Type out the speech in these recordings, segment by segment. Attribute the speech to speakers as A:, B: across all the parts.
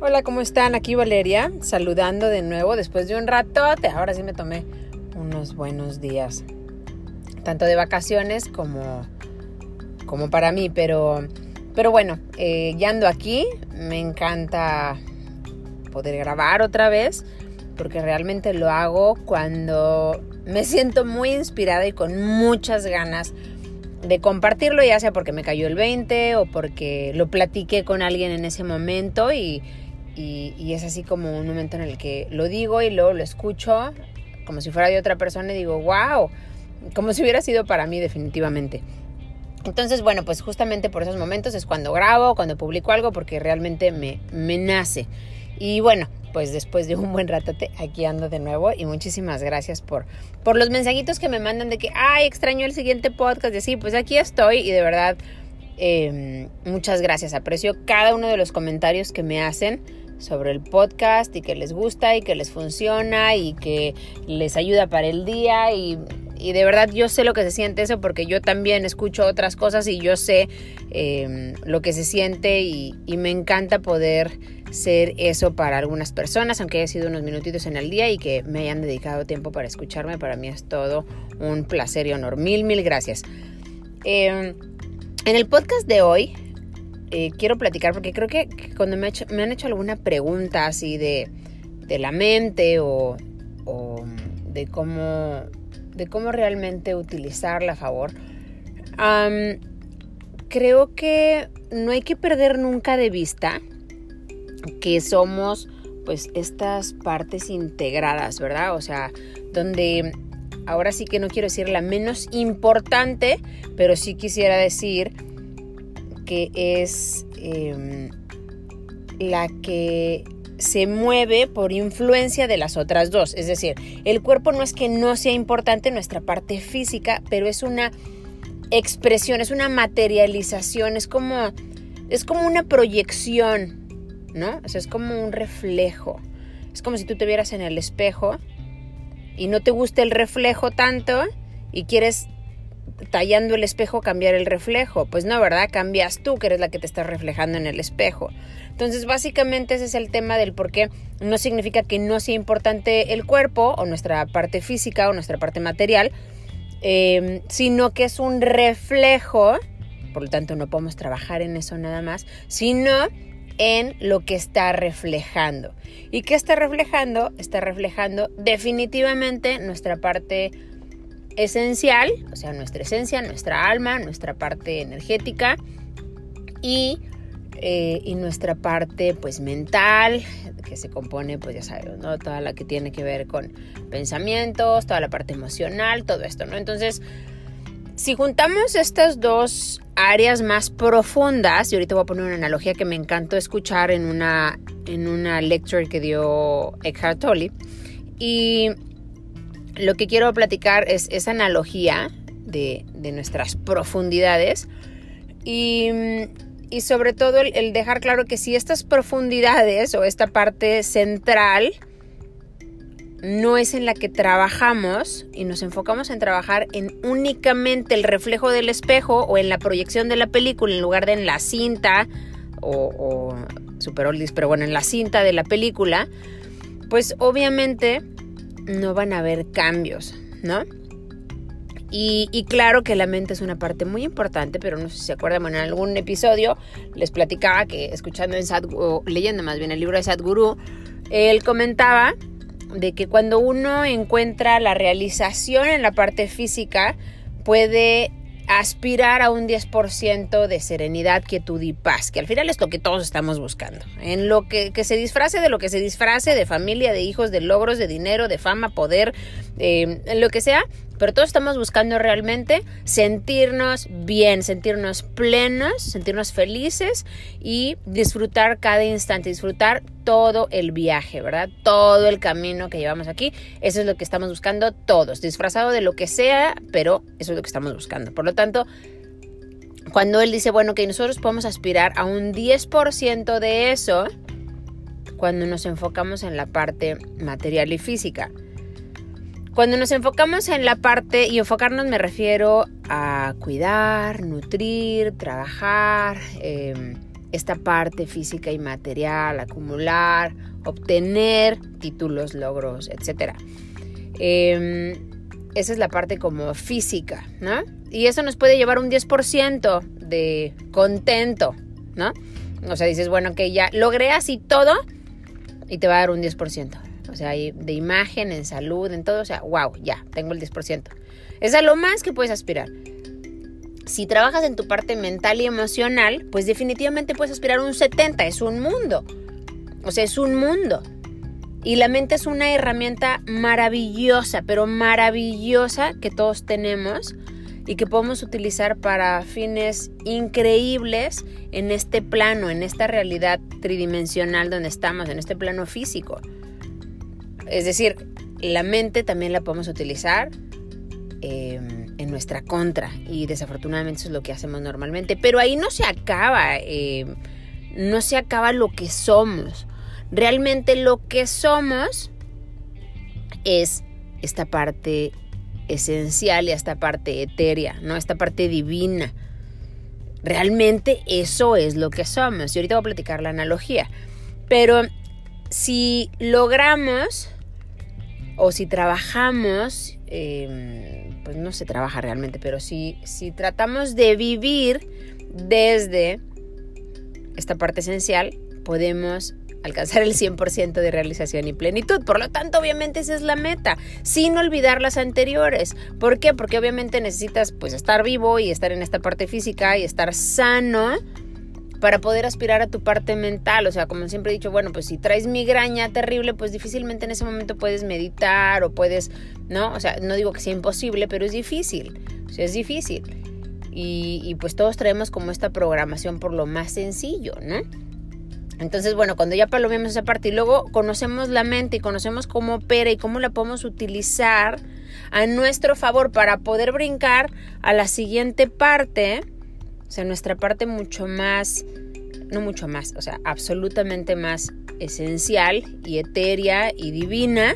A: Hola, ¿cómo están? Aquí Valeria, saludando de nuevo después de un ratote. Ahora sí me tomé unos buenos días, tanto de vacaciones como, como para mí, pero, pero bueno, eh, ya ando aquí. Me encanta poder grabar otra vez, porque realmente lo hago cuando me siento muy inspirada y con muchas ganas de compartirlo, ya sea porque me cayó el 20 o porque lo platiqué con alguien en ese momento y, y, es así como un momento en el que lo digo y luego lo escucho como si fuera de otra persona y digo, wow, como si hubiera sido para mí definitivamente. Entonces, bueno, pues justamente por esos momentos es cuando grabo, cuando publico algo, porque realmente me, me nace. Y bueno, pues después de un buen ratote, aquí ando de nuevo y muchísimas gracias por, por los mensajitos que me mandan de que, ay, extraño el siguiente podcast y así, pues aquí estoy y de verdad, em, muchas gracias, aprecio cada uno de los comentarios que me hacen sobre el podcast y que les gusta y que les funciona y que les ayuda para el día y, de verdad yo sé lo que se siente eso porque yo también escucho otras cosas y yo sé em, lo que se siente y, y, me encanta poder ser eso para algunas personas, aunque haya sido unos minutitos en el día y que me hayan dedicado tiempo para escucharme, para mí es todo un placer y honor. Mil, mil gracias. Em, en el podcast de hoy eh, quiero platicar porque creo que, cuando me, han hecho alguna pregunta así de, la mente o, de, cómo, de cómo realmente utilizarla a favor, creo que no hay que perder nunca de vista que somos pues estas partes integradas, ¿verdad? O sea, donde ahora sí que no quiero decir la menos importante, pero sí quisiera decir que es em, la que se mueve por influencia de las otras dos. Es decir, el cuerpo no es que no sea importante nuestra parte física, pero es una expresión, es una materialización, es como, es como una proyección, ¿no? O sea, es como un reflejo. Es como si tú te vieras en el espejo y no te gusta el reflejo tanto y quieres tallando el espejo cambiar el reflejo. Pues no, ¿verdad? Cambias tú, que eres la que te estás reflejando en el espejo. Entonces, básicamente ese es el tema del por qué no significa que no sea importante el cuerpo o nuestra parte física o nuestra parte material, em, sino que es un reflejo, por lo tanto no podemos trabajar en eso nada más, sino en lo que está reflejando. ¿Y qué está reflejando? Está reflejando definitivamente nuestra parte esencial, o sea, nuestra esencia, nuestra alma, nuestra parte energética y, eh, y nuestra parte pues mental, que se compone pues ya sabes, ¿no? Toda la que tiene que ver con pensamientos, toda la parte emocional, todo esto, ¿no? Entonces, si juntamos estas dos áreas más profundas, y ahorita voy a poner una analogía que me encantó escuchar en una, en una lecture que dio Eckhart Tolle, y lo que quiero platicar es esa analogía de, nuestras profundidades y, sobre todo el, dejar claro que si estas profundidades o esta parte central no es en la que trabajamos y nos enfocamos en trabajar en únicamente el reflejo del espejo o en la proyección de la película en lugar de en la cinta o, o super oldies, pero bueno, en la cinta de la película, pues obviamente no van a haber cambios, ¿no? Y, claro que la mente es una parte muy importante, pero no sé si se acuerdan, bueno, en algún episodio les platicaba que escuchando en Sadhguru, leyendo más bien el libro de Sadhguru, él comentaba de que cuando uno encuentra la realización en la parte física, puede aspirar a un 10% de serenidad, quietud y paz, que al final es lo que todos estamos buscando. En lo que, se disfrace de lo que se disfrace, de familia, de hijos, de logros, de dinero, de fama, poder, eh, en lo que sea, pero todos estamos buscando realmente sentirnos bien, sentirnos plenos, sentirnos felices y disfrutar cada instante, disfrutar todo el viaje, ¿verdad? Todo el camino que llevamos aquí. Eso es lo que estamos buscando todos, disfrazado de lo que sea, pero eso es lo que estamos buscando. Por lo tanto, cuando él dice, bueno, que nosotros podemos aspirar a un 10% de eso, cuando nos enfocamos en la parte material y física. Cuando nos enfocamos en la parte, y enfocarnos me refiero a cuidar, nutrir, trabajar, em, esta parte física y material, acumular, obtener títulos, logros, etc. Em, esa es la parte como física, ¿no? Y eso nos puede llevar un 10% de contento, ¿no? O sea, dices, bueno, que ya logré así todo y te va a dar un 10%. O sea, de imagen, en salud, en todo. O sea, wow, ya, tengo el 10%. Es lo más que puedes aspirar. Si trabajas en tu parte mental y emocional, pues definitivamente puedes aspirar un 70. Es un mundo. O sea, es un mundo. Y la mente es una herramienta maravillosa, pero maravillosa que todos tenemos y que podemos utilizar para fines increíbles en este plano, en esta realidad tridimensional donde estamos, en este plano físico. Es decir, la mente también la podemos utilizar em, en nuestra contra y desafortunadamente eso es lo que hacemos normalmente. Pero ahí no se acaba, em, no se acaba lo que somos. Realmente lo que somos es esta parte esencial y esta parte etérea, ¿no? Esta parte divina. Realmente eso es lo que somos. Y ahorita voy a platicar la analogía. Pero si logramos o si trabajamos, em, pues no se trabaja realmente, pero si, si tratamos de vivir desde esta parte esencial, podemos alcanzar el 100% de realización y plenitud. Por lo tanto, obviamente esa es la meta, sin olvidar las anteriores. ¿Por qué? Porque obviamente necesitas pues estar vivo y estar en esta parte física y estar sano para poder aspirar a tu parte mental. O sea, como siempre he dicho, bueno, pues si traes migraña terrible, pues difícilmente en ese momento puedes meditar o puedes, ¿no? O sea, no digo que sea imposible, pero es difícil. O es difícil. Y, y pues todos traemos como esta programación por lo más sencillo, ¿no? Entonces, bueno, cuando ya palomeamos esa parte y luego conocemos la mente y conocemos cómo opera y cómo la podemos utilizar a nuestro favor para poder brincar a la siguiente parte, o sea, nuestra parte mucho más, no mucho más, o sea, absolutamente más esencial y etérea y divina,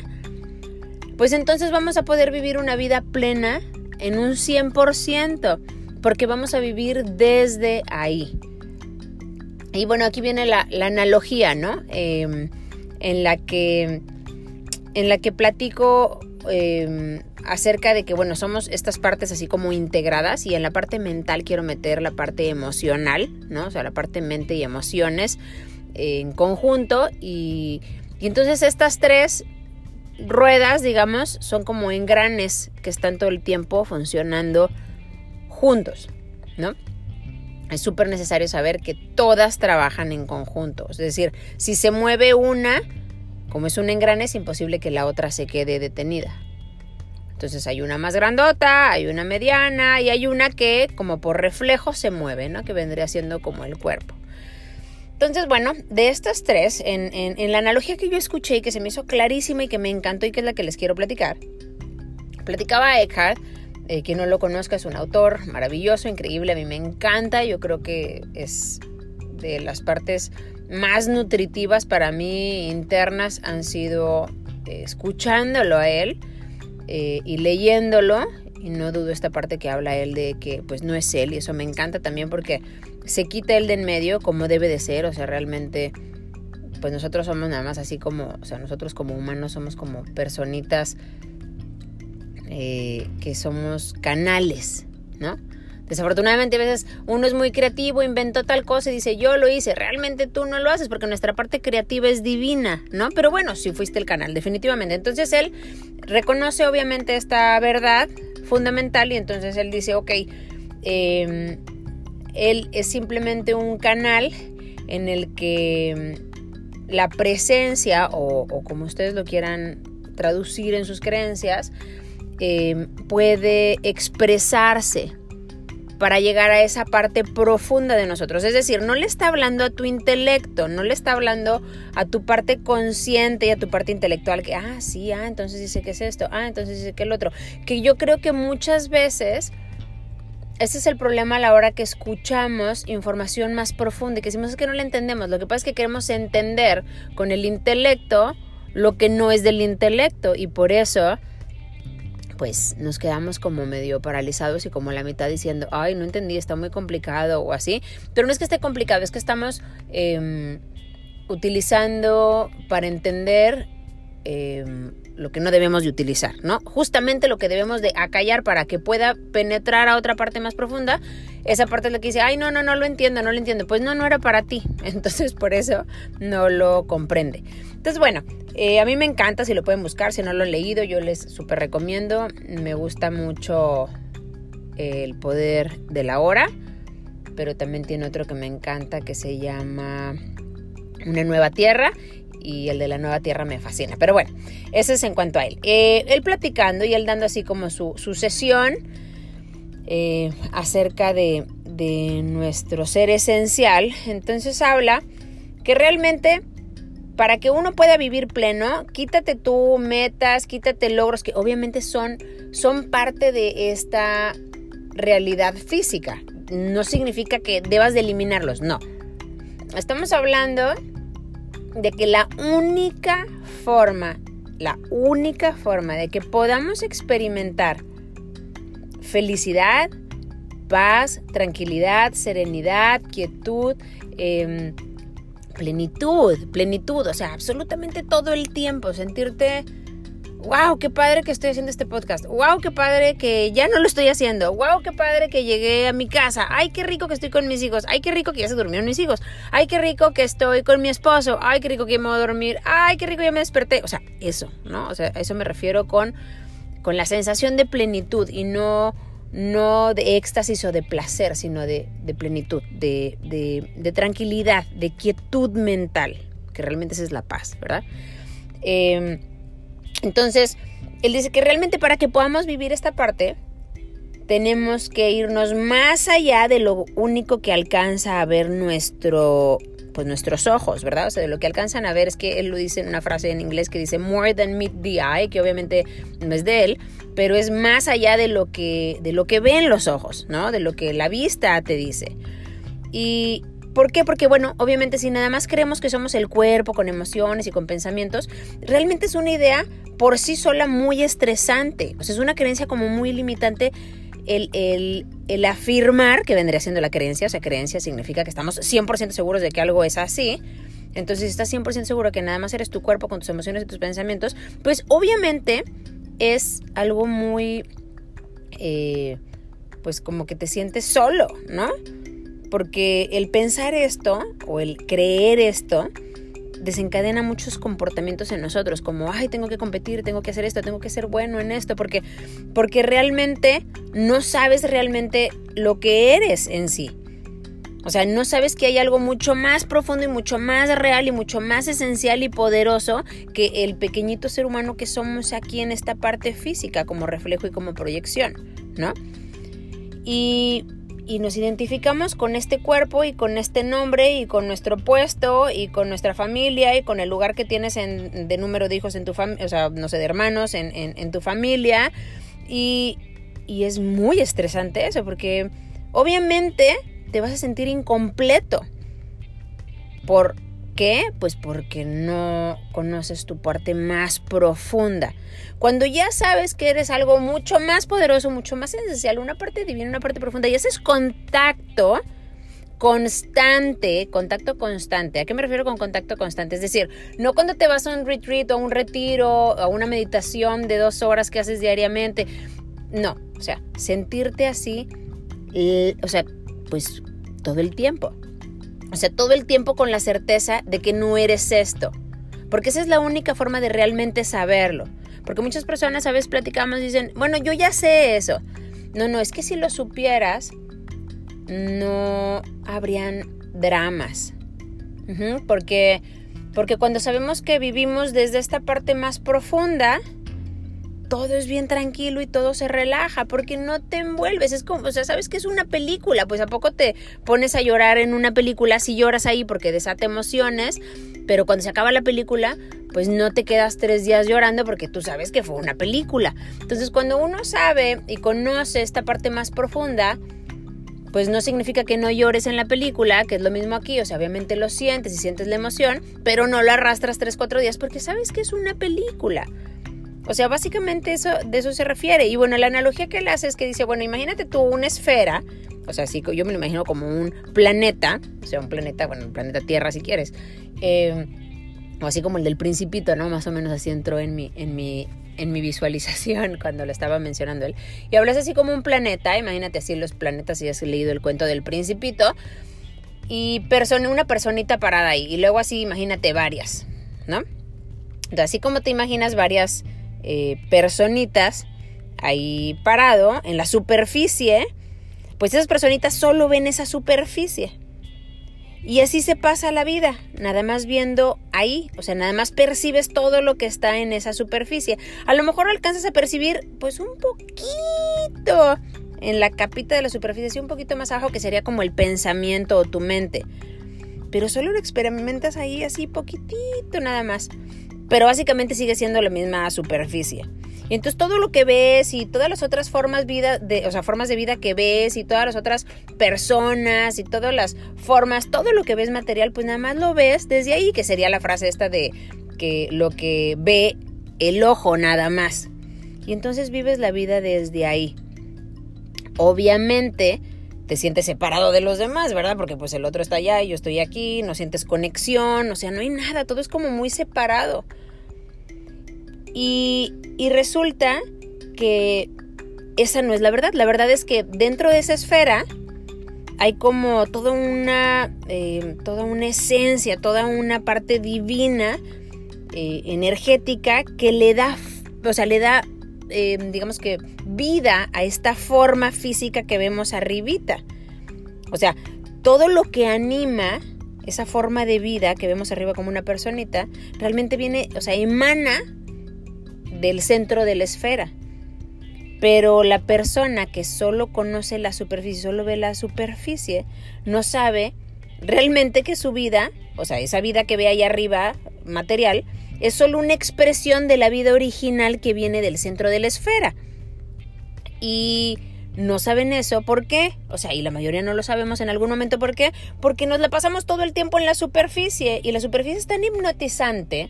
A: pues entonces vamos a poder vivir una vida plena en un 100%, porque vamos a vivir desde ahí. Y bueno, aquí viene la, analogía, ¿no? Em, en la que en la que platico em, acerca de que, bueno, somos estas partes así como integradas y en la parte mental quiero meter la parte emocional, ¿no? O sea, la parte mente y emociones en conjunto y, y entonces estas tres ruedas, digamos, son como engranes que están todo el tiempo funcionando juntos, ¿no? Es súper necesario saber que todas trabajan en conjunto. Es decir, si se mueve una, como es un engrane, es imposible que la otra se quede detenida. Entonces hay una más grandota, hay una mediana y hay una que como por reflejo se mueve, ¿no? Que vendría siendo como el cuerpo. Entonces, bueno, de estas tres, en, la analogía que yo escuché y que se me hizo clarísima y que me encantó y que es la que les quiero platicar, platicaba Eckhart, eh, quien no lo conozca es un autor maravilloso, increíble, a mí me encanta, yo creo que es de las partes más nutritivas para mí internas han sido eh, escuchándolo a él eh, y leyéndolo, y no dudo esta parte que habla él de que pues no es él, y eso me encanta también porque se quita él de en medio como debe de ser, o sea, realmente pues nosotros somos nada más así como, o sea, nosotros como humanos somos como personitas eh, que somos canales, ¿no? Desafortunadamente a veces uno es muy creativo, inventó tal cosa y dice yo lo hice, realmente tú no lo haces porque nuestra parte creativa es divina, ¿no? Pero bueno, si fuiste el canal, definitivamente. Entonces él reconoce obviamente esta verdad fundamental y entonces él dice, ok, em, él es simplemente un canal en el que em, la presencia o, como ustedes lo quieran traducir en sus creencias, em, puede expresarse para llegar a esa parte profunda de nosotros. Es decir, no le está hablando a tu intelecto, no le está hablando a tu parte consciente y a tu parte intelectual que, ah, sí, ah, entonces dice que es esto, ah, entonces dice que el otro. Que yo creo que muchas veces ese es el problema a la hora que escuchamos información más profunda y que decimos que no la entendemos. Lo que pasa es que queremos entender con el intelecto lo que no es del intelecto y por eso pues nos quedamos como medio paralizados y como la mitad diciendo, ay, no entendí, está muy complicado o así. Pero no es que esté complicado, es que estamos em, utilizando para entender em, lo que no debemos de utilizar, ¿no? Justamente lo que debemos de acallar para que pueda penetrar a otra parte más profunda, esa parte es la que dice, ay, no, no, no lo entiendo, no lo entiendo. Pues no, no era para ti. Entonces por eso no lo comprende. Entonces, bueno, eh, a mí me encanta, si lo pueden buscar, si no lo han leído, yo les súper recomiendo. Me gusta mucho el poder de la hora, pero también tiene otro que me encanta que se llama Una nueva tierra y el de la nueva tierra me fascina. Pero bueno, ese es en cuanto a él. Eh, él platicando y él dando así como su, sesión eh, acerca de, de nuestro ser esencial. Entonces habla que realmente para que uno pueda vivir pleno, quítate tú metas, quítate logros que obviamente son, son parte de esta realidad física. No significa que debas de eliminarlos, no. Estamos hablando de que la única forma, la única forma de que podamos experimentar felicidad, paz, tranquilidad, serenidad, quietud, em, plenitud, plenitud, o sea, absolutamente todo el tiempo, sentirte wow, qué padre que estoy haciendo este podcast, wow, qué padre que ya no lo estoy haciendo, wow, qué padre que llegué a mi casa, ay, qué rico que estoy con mis hijos, ay, qué rico que ya se durmieron mis hijos, ay, qué rico que estoy con mi esposo, ay, qué rico que me voy a dormir, ay, qué rico ya me desperté, o sea, eso, ¿no? O sea, a eso me refiero con, con la sensación de plenitud y no no de éxtasis o de placer, sino de, plenitud, de, tranquilidad, de quietud mental, que realmente esa es la paz, ¿verdad? Eh, entonces, él dice que realmente para que podamos vivir esta parte, tenemos que irnos más allá de lo único que alcanza a ver nuestro, pues nuestros ojos, ¿verdad? O sea, de lo que alcanzan a ver es que él lo dice en una frase en inglés que dice more than meet the eye, que obviamente no es de él, pero es más allá de lo que, de lo que ven los ojos, ¿no? De lo que la vista te dice. Y, ¿Por qué? Porque, bueno, obviamente si nada más creemos que somos el cuerpo con emociones y con pensamientos, realmente es una idea por sí sola muy estresante. O sea, es una creencia como muy limitante el, el, afirmar que vendría siendo la creencia. O sea, creencia significa que estamos 100% seguros de que algo es así. Entonces, si estás 100% seguro que nada más eres tu cuerpo con tus emociones y tus pensamientos, pues obviamente es algo muy... Eh, pues como que te sientes solo, ¿no? porque el pensar esto o el creer esto desencadena muchos comportamientos en nosotros, como, ay, tengo que competir, tengo que hacer esto, tengo que ser bueno en esto, porque, porque realmente no sabes realmente lo que eres en sí. O sea, no sabes que hay algo mucho más profundo y mucho más real y mucho más esencial y poderoso que el pequeñito ser humano que somos aquí en esta parte física como reflejo y como proyección, ¿no? Y y nos identificamos con este cuerpo y con este nombre y con nuestro puesto y con nuestra familia y con el lugar que tienes en, de número de hijos en tu familia, o sea, no sé, de hermanos en, en, tu familia. Y, y es muy estresante eso porque obviamente te vas a sentir incompleto por qué? Pues porque no conoces tu parte más profunda. Cuando ya sabes que eres algo mucho más poderoso, mucho más esencial, una parte divina, una parte profunda, y haces contacto constante, contacto constante. ¿A qué me refiero con contacto constante? Es decir, no cuando te vas a un retreat o a un retiro, a una meditación de dos horas que haces diariamente. No, o sea, sentirte así, o sea, pues todo el tiempo. O sea, todo el tiempo con la certeza de que no eres esto. Porque esa es la única forma de realmente saberlo. Porque muchas personas a veces platicamos y dicen, bueno, yo ya sé eso. No, no, es que si lo supieras, no habrían dramas. porque, porque cuando sabemos que vivimos desde esta parte más profunda, todo es bien tranquilo y todo se relaja porque no te envuelves. Es como, o sea, sabes que es una película, pues a poco te pones a llorar en una película si lloras ahí porque desata emociones, pero cuando se acaba la película, pues no te quedas tres días llorando porque tú sabes que fue una película. Entonces, cuando uno sabe y conoce esta parte más profunda, pues no significa que no llores en la película, que es lo mismo aquí, o sea, obviamente lo sientes y sientes la emoción, pero no la arrastras tres, cuatro días porque sabes que es una película. O sea, básicamente eso, de eso se refiere. Y bueno, la analogía que él hace es que dice, bueno, imagínate tú una esfera, o sea, sí, yo me lo imagino como un planeta, o sea, un planeta, bueno, un planeta Tierra si quieres, eh, o así como el del principito, ¿no? Más o menos así entró en mi, en mi, en mi visualización cuando lo estaba mencionando él. Y hablas así como un planeta, imagínate así los planetas si has leído el cuento del principito, y persona, una personita parada ahí, y luego así imagínate varias, ¿no? Entonces, así como te imaginas varias eh, personitas ahí parado en la superficie, pues esas personitas solo ven esa superficie. Y así se pasa la vida, nada más viendo ahí, o sea, nada más percibes todo lo que está en esa superficie. A lo mejor alcanzas a percibir pues un poquito en la capita de la superficie, un poquito más abajo que sería como el pensamiento o tu mente. Pero solo lo experimentas ahí así poquitito nada más. Pero básicamente sigue siendo la misma superficie. Y entonces todo lo que ves y todas las otras formas, vida de, o sea, formas de vida que ves y todas las otras personas y todas las formas, todo lo que ves material, pues nada más lo ves desde ahí, que sería la frase esta de que lo que ve el ojo nada más. Y entonces vives la vida desde ahí. Obviamente te sientes separado de los demás, ¿verdad? Porque pues el otro está allá y yo estoy aquí, no sientes conexión, o sea, no hay nada, todo es como muy separado. Y, resulta que esa no es la verdad. La verdad es que dentro de esa esfera hay como toda una, eh, toda una esencia, toda una parte divina, eh, energética, que le da, o sea, le da, eh, digamos que, vida a esta forma física que vemos arribita. O sea, todo lo que anima esa forma de vida que vemos arriba como una personita, realmente viene, o sea, emana del centro de la esfera. Pero la persona que solo conoce la superficie, solo ve la superficie, no sabe realmente que su vida, o sea, esa vida que ve ahí arriba, material, es solo una expresión de la vida original que viene del centro de la esfera. Y no saben eso, ¿por qué? O sea, y la mayoría no lo sabemos en algún momento, ¿por qué? Porque nos la pasamos todo el tiempo en la superficie y la superficie es tan hipnotizante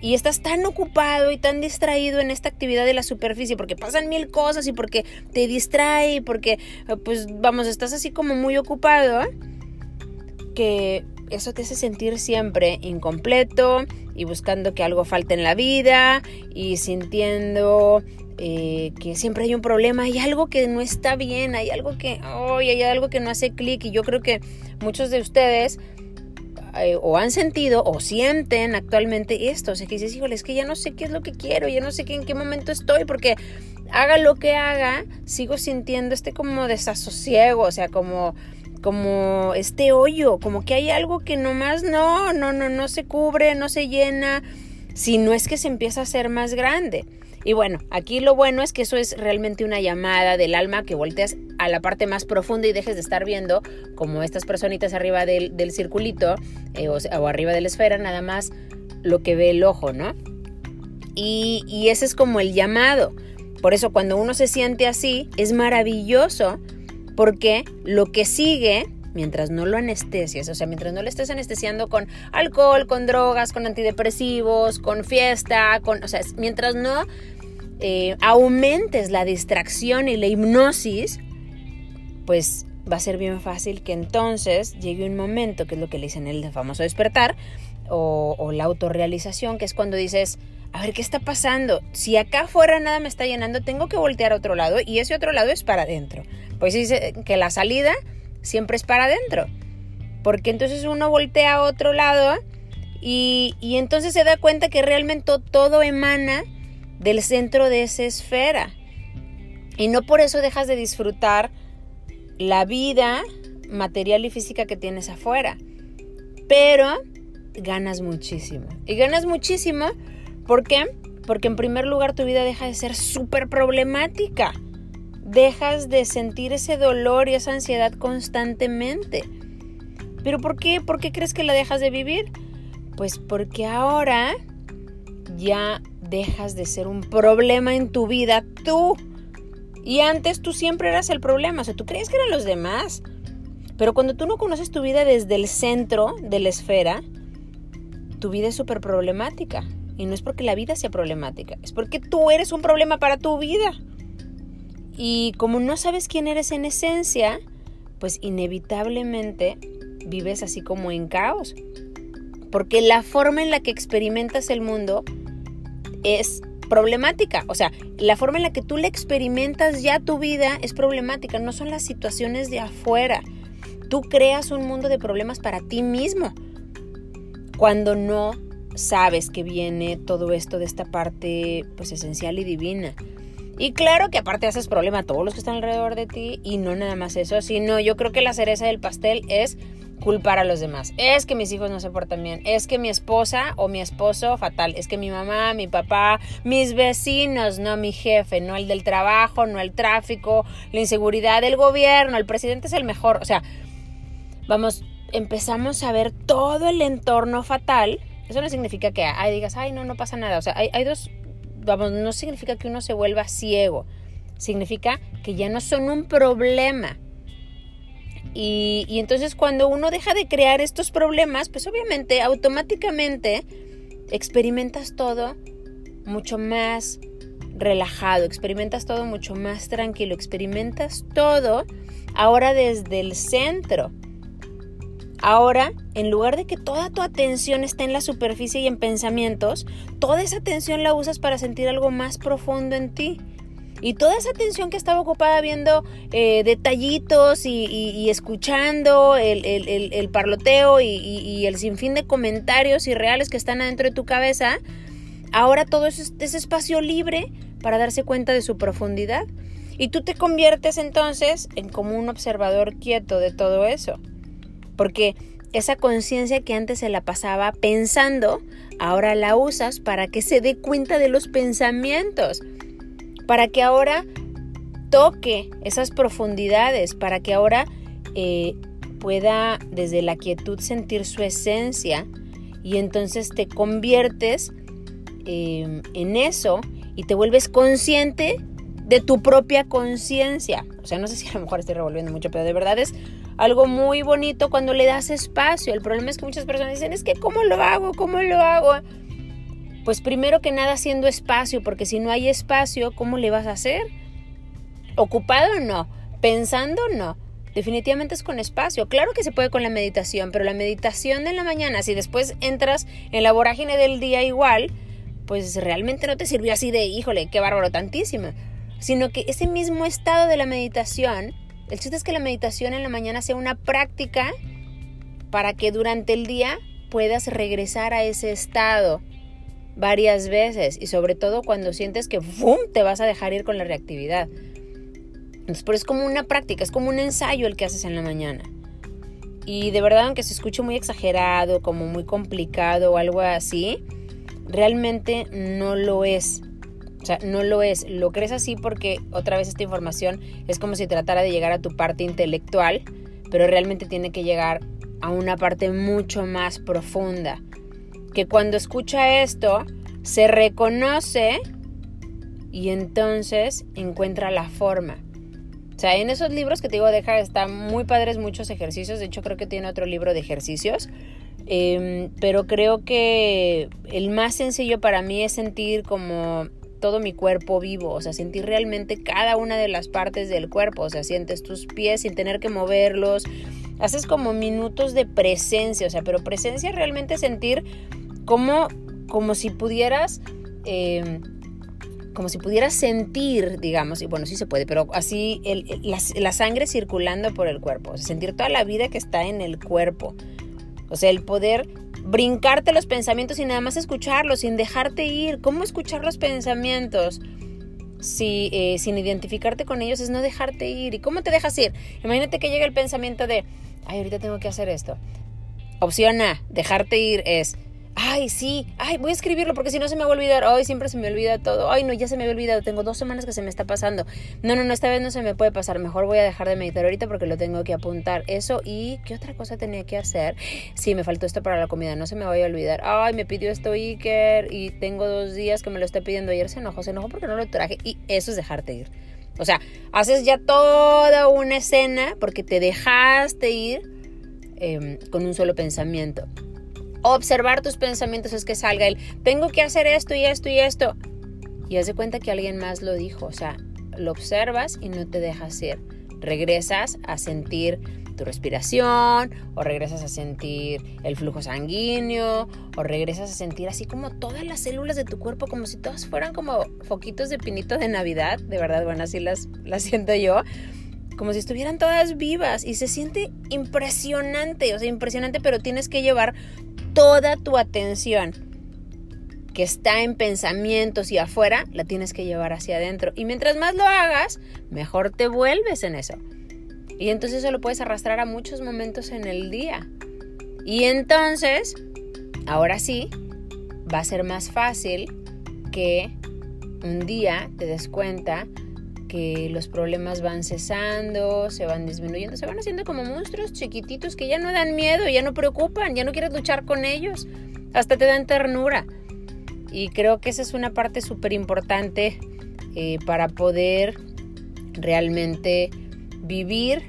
A: y estás tan ocupado y tan distraído en esta actividad de la superficie porque pasan mil cosas y porque te distrae y porque pues vamos, estás así como muy ocupado que eso te hace sentir siempre incompleto y buscando que algo falte en la vida y sintiendo eh, que siempre hay un problema, hay algo que no está bien, hay algo que, hoy hay algo que no hace clic y yo creo que muchos de ustedes eh, o han sentido o sienten actualmente esto. O sea, que dices, híjole, es que ya no sé qué es lo que quiero, ya no sé qué, en qué momento estoy, porque haga lo que haga, sigo sintiendo este como desasosiego, o sea, como como este hoyo, como que hay algo que nomás no, no, no, no se cubre, no se llena, si no es que se empieza a hacer más grande. Y bueno, aquí lo bueno es que eso es realmente una llamada del alma que volteas a la parte más profunda y dejes de estar viendo como estas personitas arriba del, circulito eh, o, arriba de la esfera, nada más lo que ve el ojo, ¿no? Y, y ese es como el llamado. Por eso cuando uno se siente así, es maravilloso porque lo que sigue mientras no lo anestesias, o sea, mientras no le estés anestesiando con alcohol, con drogas, con antidepresivos, con fiesta, con, o sea, mientras no eh, aumentes la distracción y la hipnosis, pues va a ser bien fácil que entonces llegue un momento, que es lo que le dicen el famoso despertar, o, o la autorrealización, que es cuando dices, a ver, ¿qué está pasando? Si acá afuera nada me está llenando, tengo que voltear a otro lado y ese otro lado es para adentro. Pues dice que la salida siempre es para adentro. Porque entonces uno voltea a otro lado y, y entonces se da cuenta que realmente todo emana del centro de esa esfera. Y no por eso dejas de disfrutar la vida material y física que tienes afuera. Pero ganas muchísimo. Y ganas muchísimo, ¿por qué? Porque en primer lugar tu vida deja de ser súper problemática dejas de sentir ese dolor y esa ansiedad constantemente. ¿Pero por qué? ¿Por qué crees que la dejas de vivir? Pues porque ahora ya dejas de ser un problema en tu vida tú. Y antes tú siempre eras el problema, o sea, tú crees que eran los demás. Pero cuando tú no conoces tu vida desde el centro de la esfera, tu vida es súper problemática. Y no es porque la vida sea problemática, es porque tú eres un problema para tu vida. Y como no sabes quién eres en esencia, pues inevitablemente vives así como en caos. Porque la forma en la que experimentas el mundo es problemática. O sea, la forma en la que tú le experimentas ya tu vida es problemática. No son las situaciones de afuera. Tú creas un mundo de problemas para ti mismo. Cuando no sabes que viene todo esto de esta parte pues esencial y divina. Y claro que aparte haces problema a todos los que están alrededor de ti y no nada más eso, sino yo creo que la cereza del pastel es culpar a los demás. Es que mis hijos no se portan bien, es que mi esposa o mi esposo fatal, es que mi mamá, mi papá, mis vecinos, no mi jefe, no el del trabajo, no el tráfico, la inseguridad del gobierno, el presidente es el mejor, o sea, vamos, empezamos a ver todo el entorno fatal. Eso no significa que digas, ay, no, no pasa nada. O sea, hay, hay dos, vamos, no significa que uno se vuelva ciego. Significa que ya no son un problema y, entonces cuando uno deja de crear estos problemas, pues obviamente automáticamente experimentas todo mucho más relajado, experimentas todo mucho más tranquilo, experimentas todo ahora desde el centro. Ahora, en lugar de que toda tu atención esté en la superficie y en pensamientos, toda esa atención la usas para sentir algo más profundo en ti. Y toda esa atención que estaba ocupada viendo eh, detallitos y, escuchando el, parloteo y, el sinfín de comentarios irreales que están adentro de tu cabeza, ahora todo eso es, es espacio libre para darse cuenta de su profundidad. Y tú te conviertes entonces en como un observador quieto de todo eso. Porque esa conciencia que antes se la pasaba pensando, ahora la usas para que se dé cuenta de los pensamientos para que ahora toque esas profundidades, para que ahora eh, pueda desde la quietud sentir su esencia y entonces te conviertes em, en eso y te vuelves consciente de tu propia conciencia. O sea, no sé si a lo mejor estoy revolviendo mucho, pero de verdad es algo muy bonito cuando le das espacio. El problema es que muchas personas dicen, es que ¿cómo lo hago? ¿Cómo lo hago? Pues primero que nada haciendo espacio, porque si no hay espacio, ¿cómo le vas a hacer? ¿Ocupado o no? ¿Pensando o no? Definitivamente es con espacio. Claro que se puede con la meditación, pero la meditación de la mañana, si después entras en la vorágine del día igual, pues realmente no te sirvió así de, híjole, qué bárbaro tantísimo. Sino que ese mismo estado de la meditación, el chiste es que la meditación en la mañana sea una práctica para que durante el día puedas regresar a ese estado varias veces y sobre todo cuando sientes que ¡fum! te vas a dejar ir con la reactividad. Entonces, pero es como una práctica, es como un ensayo el que haces en la mañana. Y de verdad, aunque se escuche muy exagerado, como muy complicado o algo así, realmente no lo es. O sea, no lo es. Lo crees así porque otra vez esta información es como si tratara de llegar a tu parte intelectual, pero realmente tiene que llegar a una parte mucho más profunda que cuando escucha esto se reconoce y entonces encuentra la forma. O sea, en esos libros que te digo, deja, están muy padres muchos ejercicios. De hecho, creo que tiene otro libro de ejercicios. Em, pero creo que el más sencillo para mí es sentir como todo mi cuerpo vivo, o sea, sentir realmente cada una de las partes del cuerpo, o sea, sientes tus pies sin tener que moverlos, haces como minutos de presencia, o sea, pero presencia realmente sentir como, como si pudieras... Em, como si pudieras sentir, digamos, y bueno, sí se puede, pero así la, sangre circulando por el cuerpo, o sea, sentir toda la vida que está en el cuerpo. O sea, el poder brincarte los pensamientos y nada más escucharlos, sin dejarte ir. ¿Cómo escuchar los pensamientos? Si, eh, sin identificarte con ellos es no dejarte ir. ¿Y cómo te dejas ir? Imagínate que llega el pensamiento de, ay, ahorita tengo que hacer esto. Opción A, dejarte ir es, ay, sí, ay, voy a escribirlo porque si no se me va a olvidar, ay, siempre se me olvida todo, ay, no, ya se me había olvidado, tengo dos semanas que se me está pasando, no, no, no, esta vez no se me puede pasar, mejor voy a dejar de meditar ahorita porque lo tengo que apuntar, eso y qué otra cosa tenía que hacer, sí, me faltó esto para la comida, no se me vaya a olvidar, ay, me pidió esto Iker y tengo dos días que me lo está pidiendo. Ayer, se enojó, se enojó porque no lo traje. Y eso es dejarte ir. O sea, haces ya toda una escena porque te dejaste ir em, con un solo pensamiento. Observar tus pensamientos es que salga el, tengo que hacer esto y esto y esto. Y haz de cuenta que alguien más lo dijo, o sea, lo observas y no te dejas ir. Regresas a sentir tu respiración, o regresas a sentir el flujo sanguíneo, o regresas a sentir así como todas las células de tu cuerpo, como si todas fueran como foquitos de pinito de Navidad. De verdad, bueno, así las, las siento yo como si estuvieran todas vivas y se siente impresionante, o sea, impresionante, pero tienes que llevar toda tu atención que está en pensamientos y afuera, la tienes que llevar hacia adentro. Y mientras más lo hagas, mejor te vuelves en eso. Y entonces eso lo puedes arrastrar a muchos momentos en el día. Y entonces, ahora sí, va a ser más fácil que un día te des cuenta que los problemas van cesando, se van disminuyendo, se van haciendo como monstruos chiquititos que ya no dan miedo, ya no preocupan, ya no quieres luchar con ellos, hasta te dan ternura. Y creo que esa es una parte súper importante eh, para poder realmente vivir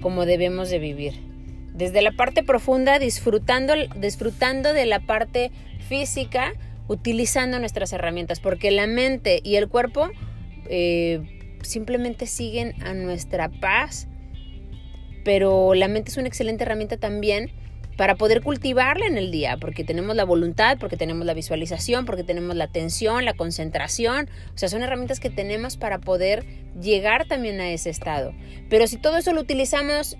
A: como debemos de vivir. Desde la parte profunda, disfrutando, disfrutando de la parte física, utilizando nuestras herramientas, porque la mente y el cuerpo eh, simplemente siguen a nuestra paz, pero la mente es una excelente herramienta también para poder cultivarla en el día, porque tenemos la voluntad, porque tenemos la visualización, porque tenemos la atención, la concentración, o sea, son herramientas que tenemos para poder llegar también a ese estado. Pero si todo eso lo utilizamos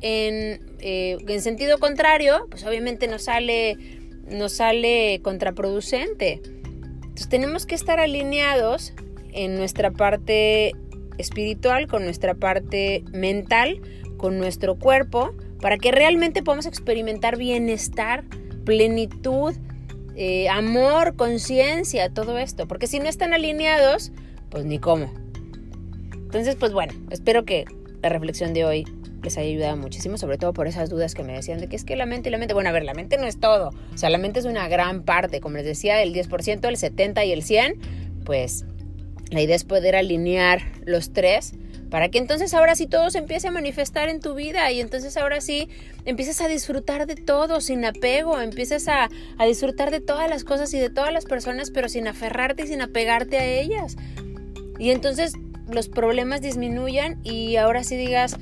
A: en, eh, en sentido contrario, pues obviamente nos sale, nos sale contraproducente. Entonces tenemos que estar alineados en nuestra parte espiritual, con nuestra parte mental, con nuestro cuerpo, para que realmente podamos experimentar bienestar, plenitud, eh, amor, conciencia, todo esto. Porque si no están alineados, pues ni cómo. Entonces, pues bueno, espero que la reflexión de hoy les haya ayudado muchísimo, sobre todo por esas dudas que me decían de que es que la mente y la mente, bueno, a ver, la mente no es todo, o sea, la mente es una gran parte, como les decía, el 10%, el 70% y el 100%, pues la idea es poder alinear los tres para que entonces ahora sí todo se empiece a manifestar en tu vida y entonces ahora sí empieces a disfrutar de todo sin apego, empieces a, a, disfrutar de todas las cosas y de todas las personas, pero sin aferrarte y sin apegarte a ellas. Y entonces los problemas disminuyan y ahora sí digas,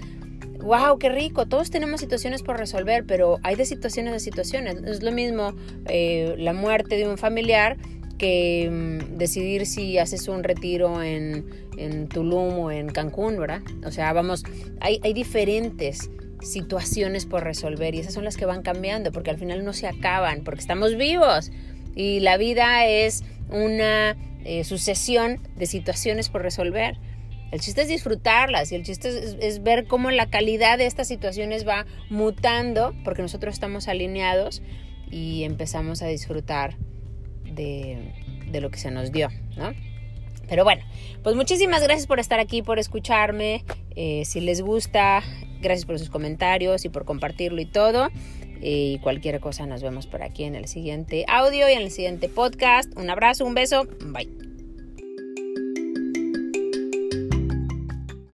A: wow, qué rico, todos tenemos situaciones por resolver, pero hay de situaciones a situaciones. Es lo mismo eh, la muerte de un familiar que mm, decidir si haces un retiro en, en, Tulum o en Cancún, ¿verdad? O sea, vamos, hay, diferentes situaciones por resolver y esas son las que van cambiando porque al final no se acaban, porque estamos vivos y la vida es una eh, sucesión de situaciones por resolver. El chiste es disfrutarlas y el chiste es, ver cómo la calidad de estas situaciones va mutando porque nosotros estamos alineados y empezamos a disfrutar de, lo que se nos dio, ¿no? Pero bueno, pues muchísimas gracias por estar aquí, por escucharme. Eh, si les gusta, gracias por sus comentarios y por compartirlo y todo. Y cualquier cosa nos vemos por aquí en el siguiente audio y en el siguiente podcast. Un abrazo, un beso. Bye.